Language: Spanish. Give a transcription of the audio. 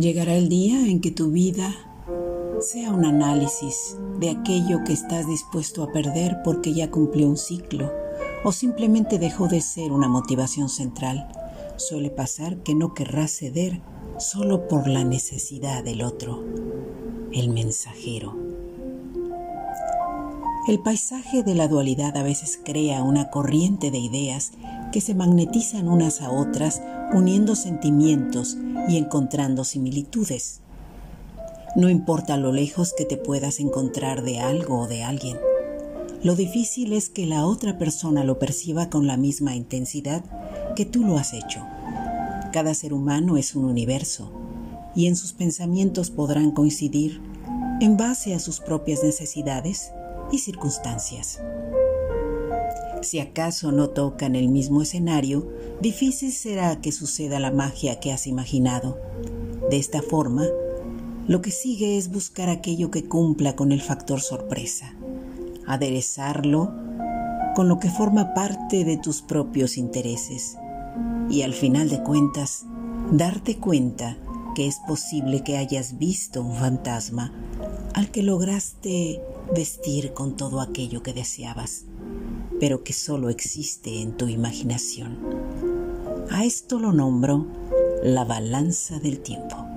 Llegará el día en que tu vida sea un análisis de aquello que estás dispuesto a perder porque ya cumplió un ciclo o simplemente dejó de ser una motivación central. Suele pasar que no querrás ceder solo por la necesidad del otro, el mensajero. El paisaje de la dualidad a veces crea una corriente de ideas que se magnetizan unas a otras, uniendo sentimientos y encontrando similitudes. No importa lo lejos que te puedas encontrar de algo o de alguien. Lo difícil es que la otra persona lo perciba con la misma intensidad que tú lo has hecho. Cada ser humano es un universo y en sus pensamientos podrán coincidir en base a sus propias necesidades y circunstancias. Si acaso no tocan el mismo escenario, difícil será que suceda la magia que has imaginado. De esta forma, lo que sigue es buscar aquello que cumpla con el factor sorpresa, aderezarlo con lo que forma parte de tus propios intereses y al final de cuentas darte cuenta que es posible que hayas visto un fantasma al que lograste vestir con todo aquello que deseabas, pero que solo existe en tu imaginación. A esto lo nombro la balanza del tiempo.